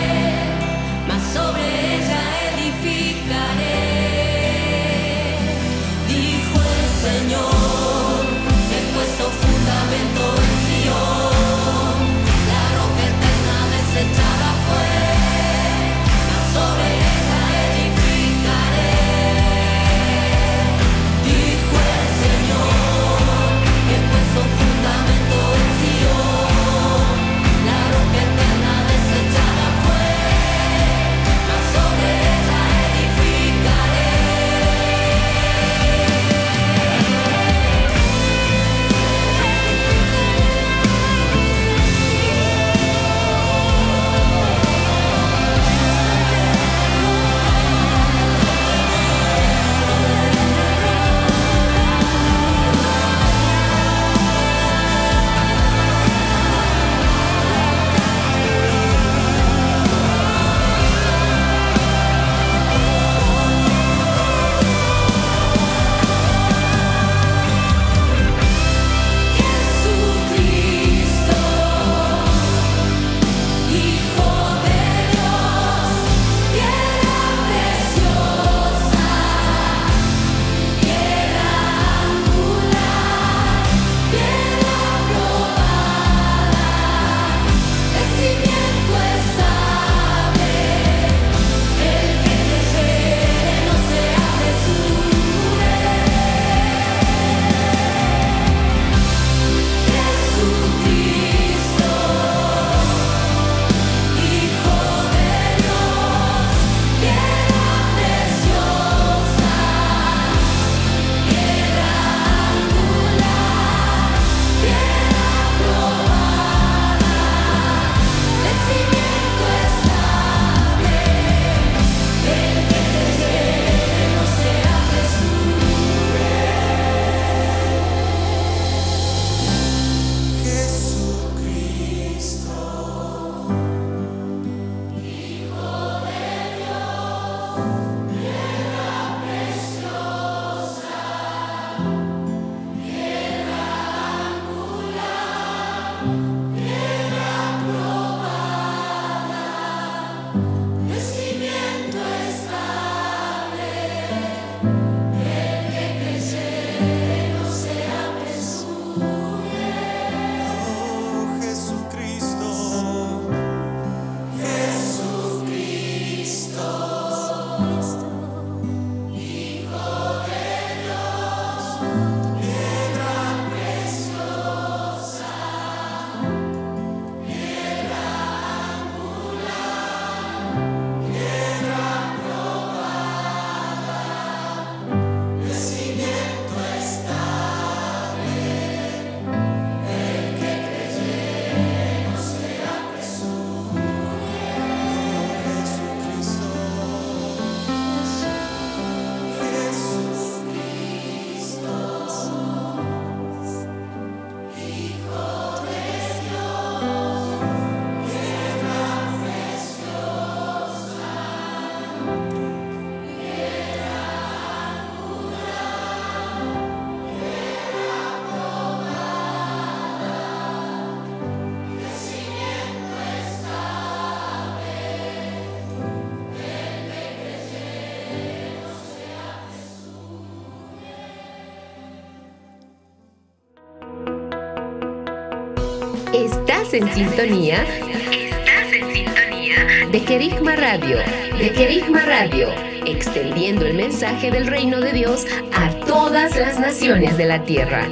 Estás en sintonía. Estás en sintonía de Querigma Radio. De Querigma Radio. Extendiendo el mensaje del reino de Dios a todas las naciones de la tierra.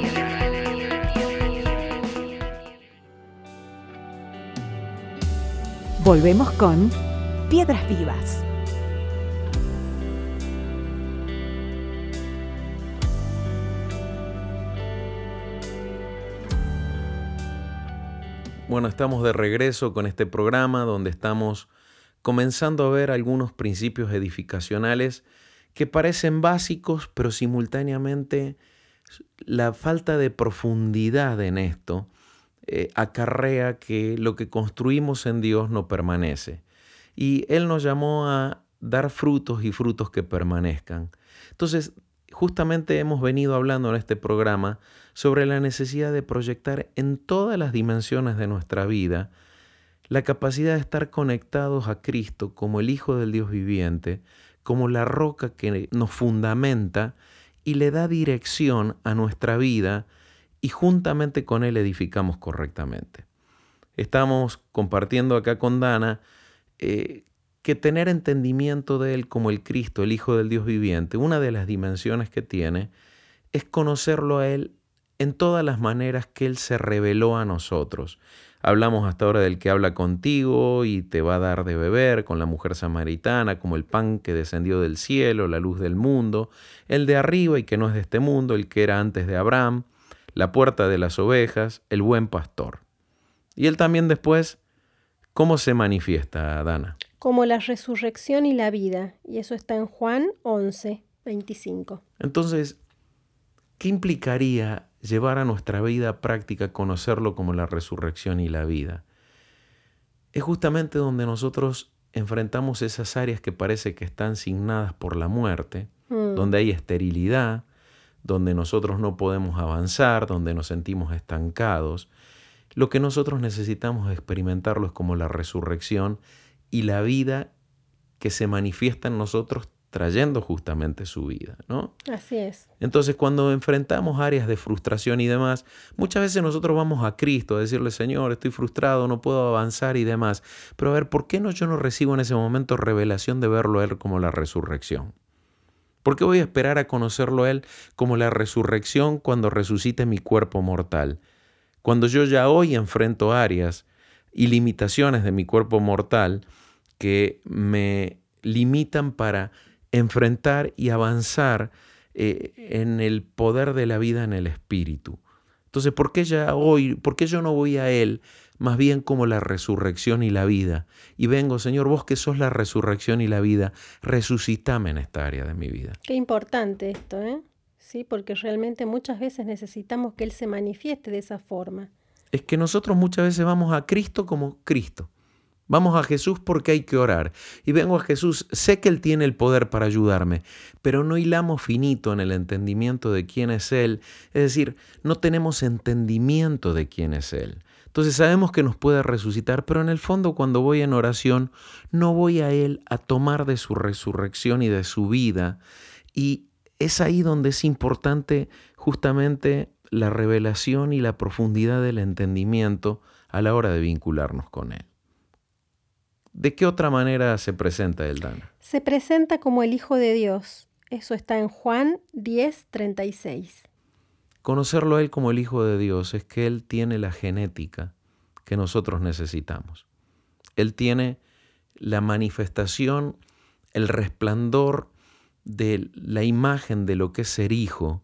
Volvemos con Piedras Vivas. Bueno, estamos de regreso con este programa donde estamos comenzando a ver algunos principios edificacionales que parecen básicos, pero simultáneamente la falta de profundidad en esto eh, acarrea que lo que construimos en Dios no permanece. Y Él nos llamó a dar frutos y frutos que permanezcan. Entonces, justamente hemos venido hablando en este programa sobre la necesidad de proyectar en todas las dimensiones de nuestra vida la capacidad de estar conectados a Cristo como el Hijo del Dios viviente, como la roca que nos fundamenta y le da dirección a nuestra vida y juntamente con Él edificamos correctamente. Estamos compartiendo acá con Dana eh, que tener entendimiento de Él como el Cristo, el Hijo del Dios viviente, una de las dimensiones que tiene es conocerlo a Él en todas las maneras que Él se reveló a nosotros. Hablamos hasta ahora del que habla contigo y te va a dar de beber, con la mujer samaritana, como el pan que descendió del cielo, la luz del mundo, el de arriba y que no es de este mundo, el que era antes de Abraham, la puerta de las ovejas, el buen pastor. Y él también después, ¿cómo se manifiesta, Dana? Como la resurrección y la vida, y eso está en Juan 11, 25. Entonces, ¿qué implicaría llevar a nuestra vida práctica conocerlo como la resurrección y la vida? Es justamente donde nosotros enfrentamos esas áreas que parece que están signadas por la muerte, Mm. donde hay esterilidad, donde nosotros no podemos avanzar, donde nos sentimos estancados. Lo que nosotros necesitamos experimentarlo es como la resurrección y la vida que se manifiesta en nosotros trayendo justamente su vida, ¿no? Así es. Entonces, cuando enfrentamos áreas de frustración y demás, muchas veces nosotros vamos a Cristo a decirle, Señor, estoy frustrado, no puedo avanzar y demás. Pero a ver, ¿por qué no yo no recibo en ese momento revelación de verlo a Él como la resurrección? ¿Por qué voy a esperar a conocerlo a Él como la resurrección cuando resucite mi cuerpo mortal? Cuando yo ya hoy enfrento áreas y limitaciones de mi cuerpo mortal que me limitan para enfrentar y avanzar eh, en el poder de la vida en el espíritu. Entonces, ¿por qué ya hoy, por qué yo no voy a Él más bien como la resurrección y la vida? Y vengo, Señor, vos que sos la resurrección y la vida, resucitame en esta área de mi vida. Qué importante esto, ¿eh? Sí, porque realmente muchas veces necesitamos que Él se manifieste de esa forma. Es que nosotros muchas veces vamos a Cristo como Cristo. Vamos a Jesús porque hay que orar. Y vengo a Jesús, sé que Él tiene el poder para ayudarme, pero no hilamos finito en el entendimiento de quién es Él. Es decir, no tenemos entendimiento de quién es Él. Entonces sabemos que nos puede resucitar, pero en el fondo cuando voy en oración, no voy a Él a tomar de su resurrección y de su vida. Y es ahí donde es importante justamente la revelación y la profundidad del entendimiento a la hora de vincularnos con Él. ¿De qué otra manera se presenta el Dana? Se presenta como el Hijo de Dios. Eso está en Juan 10, 36. Conocerlo a Él como el Hijo de Dios es que Él tiene la genética que nosotros necesitamos. Él tiene la manifestación, el resplandor de la imagen de lo que es ser hijo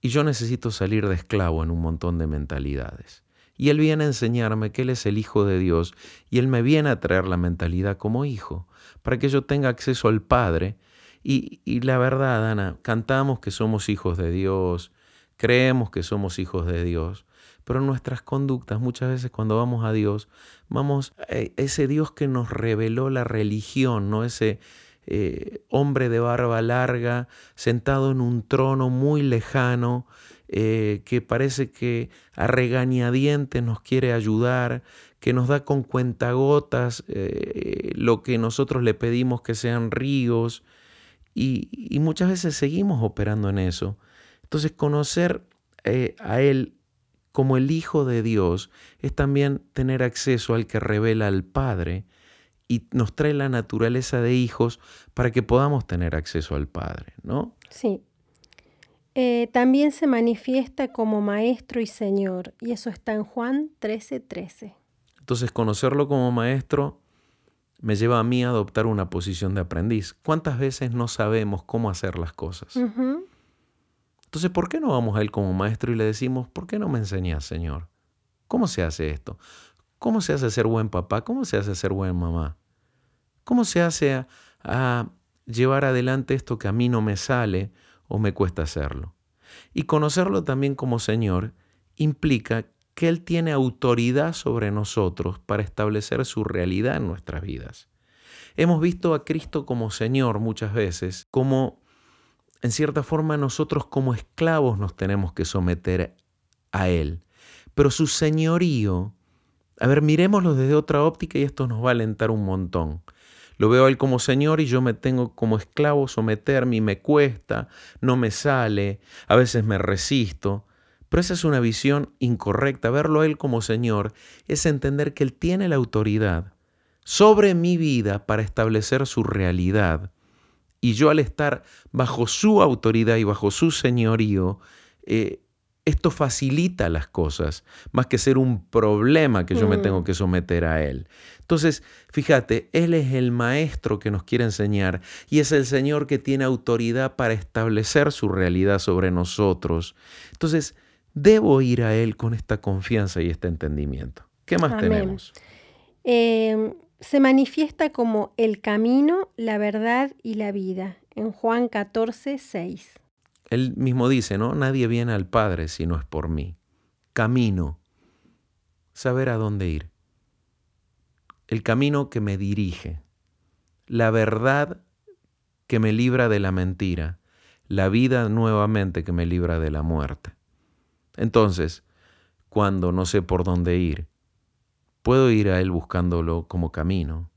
y yo necesito salir de esclavo en un montón de mentalidades. Y Él viene a enseñarme que Él es el Hijo de Dios y Él me viene a traer la mentalidad como hijo, para que yo tenga acceso al Padre. Y, y la verdad, Ana, cantamos que somos hijos de Dios, creemos que somos hijos de Dios, pero nuestras conductas muchas veces cuando vamos a Dios, vamos a ese Dios que nos reveló la religión, ¿no? Ese eh, hombre de barba larga sentado en un trono muy lejano, eh, que parece que a regañadientes nos quiere ayudar, que nos da con cuentagotas eh, lo que nosotros le pedimos que sean ríos, y, y, muchas veces seguimos operando en eso. Entonces conocer a Él como el Hijo de Dios es también tener acceso al que revela al Padre y nos trae la naturaleza de hijos para que podamos tener acceso al Padre, ¿no? Sí. Eh, también se manifiesta como Maestro y Señor, y eso está en Juan 13:13. 13. Entonces, conocerlo como Maestro me lleva a mí a adoptar una posición de aprendiz. ¿Cuántas veces no sabemos cómo hacer las cosas? Uh -huh. Entonces, ¿por qué no vamos a Él como Maestro y le decimos, ¿por qué no me enseñas, Señor? ¿Cómo se hace esto? ¿Cómo se hace ser buen papá? ¿Cómo se hace ser buena mamá? ¿Cómo se hace a, llevar adelante esto que a mí no me sale o me cuesta hacerlo? Y conocerlo también como Señor implica que Él tiene autoridad sobre nosotros para establecer su realidad en nuestras vidas. Hemos visto a Cristo como Señor muchas veces, como en cierta forma nosotros como esclavos nos tenemos que someter a Él. Pero su señorío, a ver, miremoslo desde otra óptica y esto nos va a alentar un montón. Lo veo a Él como Señor y yo me tengo como esclavo someterme y me cuesta, no me sale, a veces me resisto. Pero esa es una visión incorrecta. Verlo a Él como Señor es entender que Él tiene la autoridad sobre mi vida para establecer su realidad. Y yo al estar bajo su autoridad y bajo su señorío, eh, esto facilita las cosas, más que ser un problema que yo me tengo que someter a Él. Entonces, fíjate, Él es el maestro que nos quiere enseñar y es el Señor que tiene autoridad para establecer su realidad sobre nosotros. Entonces, debo ir a Él con esta confianza y este entendimiento. ¿Qué más Amén. tenemos? Eh, se manifiesta como el camino, la verdad y la vida, en Juan 14, 6. Él mismo dice, ¿no? Nadie viene al Padre si no es por mí. Camino. Saber a dónde ir. El camino que me dirige. La verdad que me libra de la mentira. La vida nuevamente que me libra de la muerte. Entonces, cuando no sé por dónde ir, puedo ir a Él buscándolo como camino.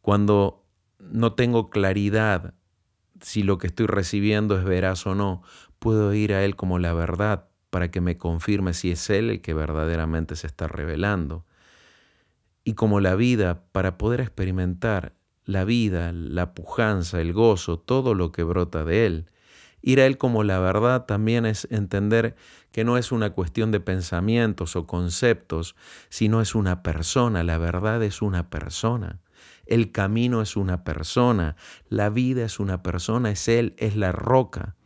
Cuando no tengo claridad si lo que estoy recibiendo es veraz o no, puedo ir a Él como la verdad para que me confirme si es Él el que verdaderamente se está revelando. Y como la vida, para poder experimentar la vida, la pujanza, el gozo, todo lo que brota de Él. Ir a Él como la verdad también es entender que no es una cuestión de pensamientos o conceptos, sino es una persona. La verdad es una persona. El camino es una persona, la vida es una persona, es Él, es la roca.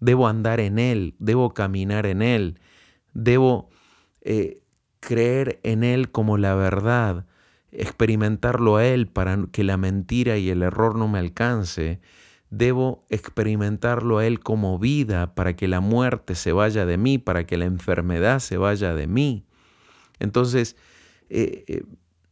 Debo andar en Él, debo caminar en Él, debo eh, creer en Él como la verdad, experimentarlo a Él para que la mentira y el error no me alcance. Debo experimentarlo a Él como vida para que la muerte se vaya de mí, para que la enfermedad se vaya de mí. Entonces, eh, eh,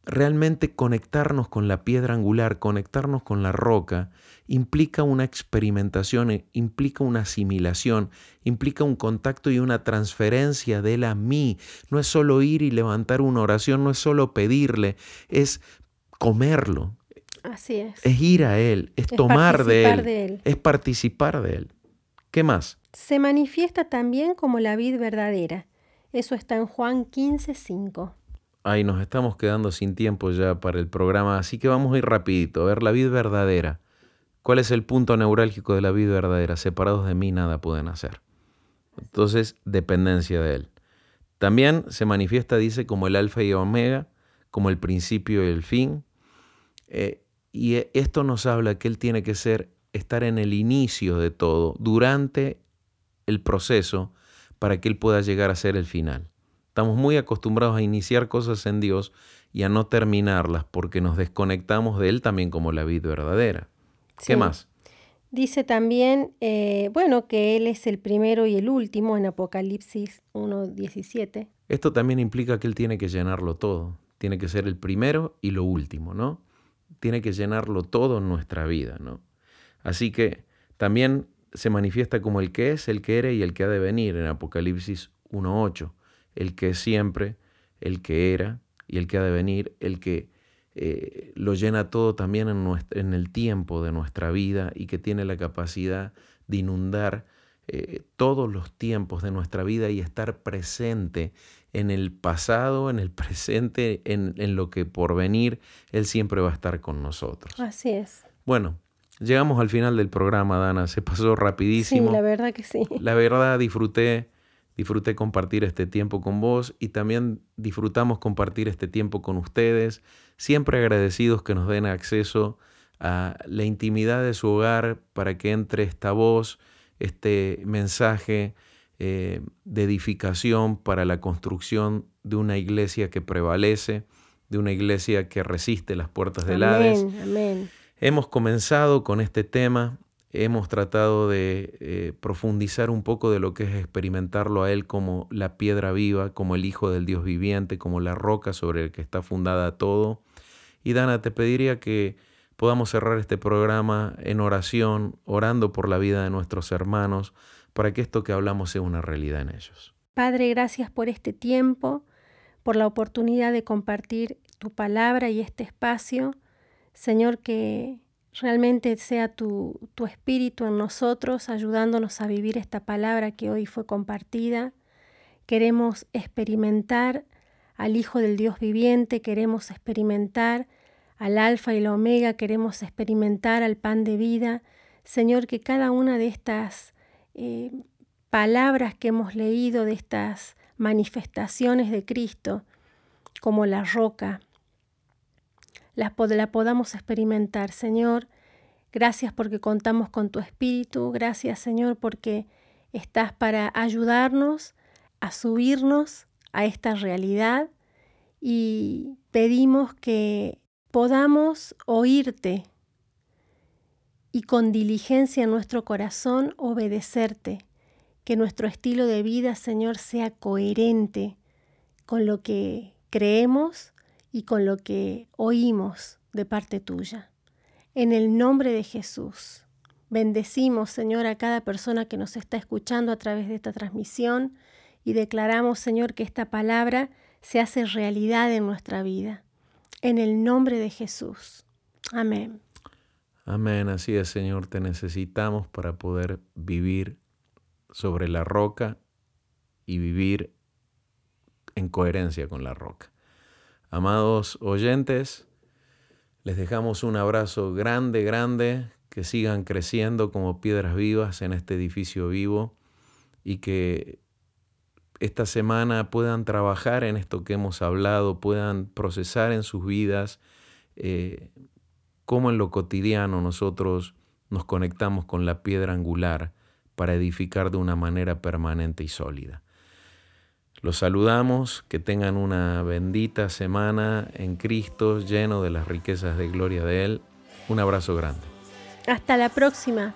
realmente conectarnos con la piedra angular, conectarnos con la roca, implica una experimentación, eh, implica una asimilación, implica un contacto y una transferencia de él a mí. No es solo ir y levantar una oración, no es solo pedirle, es comerlo. Así es. Es ir a él, es, Es tomar de él, de él. es participar de él. ¿Qué más? Se manifiesta también como la vid verdadera. Eso está en Juan 15, 5. Ay, nos estamos quedando sin tiempo ya para el programa, así que vamos a ir rapidito, a ver la vida verdadera. ¿Cuál es el punto neurálgico de la vida verdadera? Separados de mí nada pueden hacer. Entonces, dependencia de Él. También se manifiesta, dice, como el alfa y omega, como el principio y el fin. Eh, y esto nos habla que Él tiene que ser, estar en el inicio de todo, durante el proceso, para que Él pueda llegar a ser el final. Estamos muy acostumbrados a iniciar cosas en Dios y a no terminarlas porque nos desconectamos de Él también como la vida verdadera. ¿Qué más? Dice también, eh, bueno, que Él es el primero y el último en Apocalipsis 1, 17. Esto también implica que Él tiene que llenarlo todo. Tiene que ser el primero y lo último, ¿no? Tiene que llenarlo todo en nuestra vida, ¿no? Así que también se manifiesta como el que es, el que era y el que ha de venir en Apocalipsis 1.8. El que es siempre, el que era y el que ha de venir, el que eh, lo llena todo también en, el tiempo de nuestra vida y que tiene la capacidad de inundar eh, todos los tiempos de nuestra vida y estar presente en el pasado, en el presente, en, en lo que por venir, Él siempre va a estar con nosotros. Así es. Bueno, llegamos al final del programa, Dana. Se pasó Sí, rapidísimo. la verdad que sí. La verdad disfruté, disfruté compartir este tiempo con vos y también disfrutamos compartir este tiempo con ustedes, siempre agradecidos que nos den acceso a la intimidad de su hogar para que entre esta voz, este mensaje eh, de edificación para la construcción de una iglesia que prevalece, de una iglesia que resiste las puertas del Hades. Amén, amén. Hemos comenzado con este tema, hemos tratado de eh, profundizar un poco de lo que es experimentarlo a Él como la piedra viva, como el Hijo del Dios viviente, como la roca sobre el que está fundada todo. Y Dana, te pediría que podamos cerrar este programa en oración, orando por la vida de nuestros hermanos, para que esto que hablamos sea una realidad en ellos. Padre, gracias por este tiempo, por la oportunidad de compartir tu palabra y este espacio. Señor, que realmente sea tu, tu espíritu en nosotros, ayudándonos a vivir esta palabra que hoy fue compartida. Queremos experimentar al Hijo del Dios viviente, queremos experimentar al Alfa y la Omega, queremos experimentar al pan de vida. Señor, que cada una de estas eh, palabras que hemos leído, de estas manifestaciones de Cristo, como la roca, la, podamos experimentar. Señor, gracias porque contamos con tu Espíritu, gracias Señor porque estás para ayudarnos a subirnos a esta realidad. Y pedimos que podamos oírte y con diligencia en nuestro corazón obedecerte, que nuestro estilo de vida, Señor, sea coherente con lo que creemos y con lo que oímos de parte tuya. En el nombre de Jesús, bendecimos, Señor, a cada persona que nos está escuchando a través de esta transmisión y declaramos, Señor, que esta palabra se hace realidad en nuestra vida. En el nombre de Jesús. Amén. Amén, así es, Señor, te necesitamos para poder vivir sobre la roca y vivir en coherencia con la roca. Amados oyentes, les dejamos un abrazo grande, grande, que sigan creciendo como piedras vivas en este edificio vivo y que esta semana puedan trabajar en esto que hemos hablado, puedan procesar en sus vidas eh, cómo en lo cotidiano nosotros nos conectamos con la piedra angular para edificar de una manera permanente y sólida. Los saludamos, que tengan una bendita semana en Cristo, lleno de las riquezas de gloria de Él. Un abrazo grande. Hasta la próxima.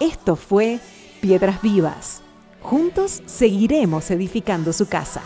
Esto fue Piedras Vivas Juntos seguiremos edificando su casa.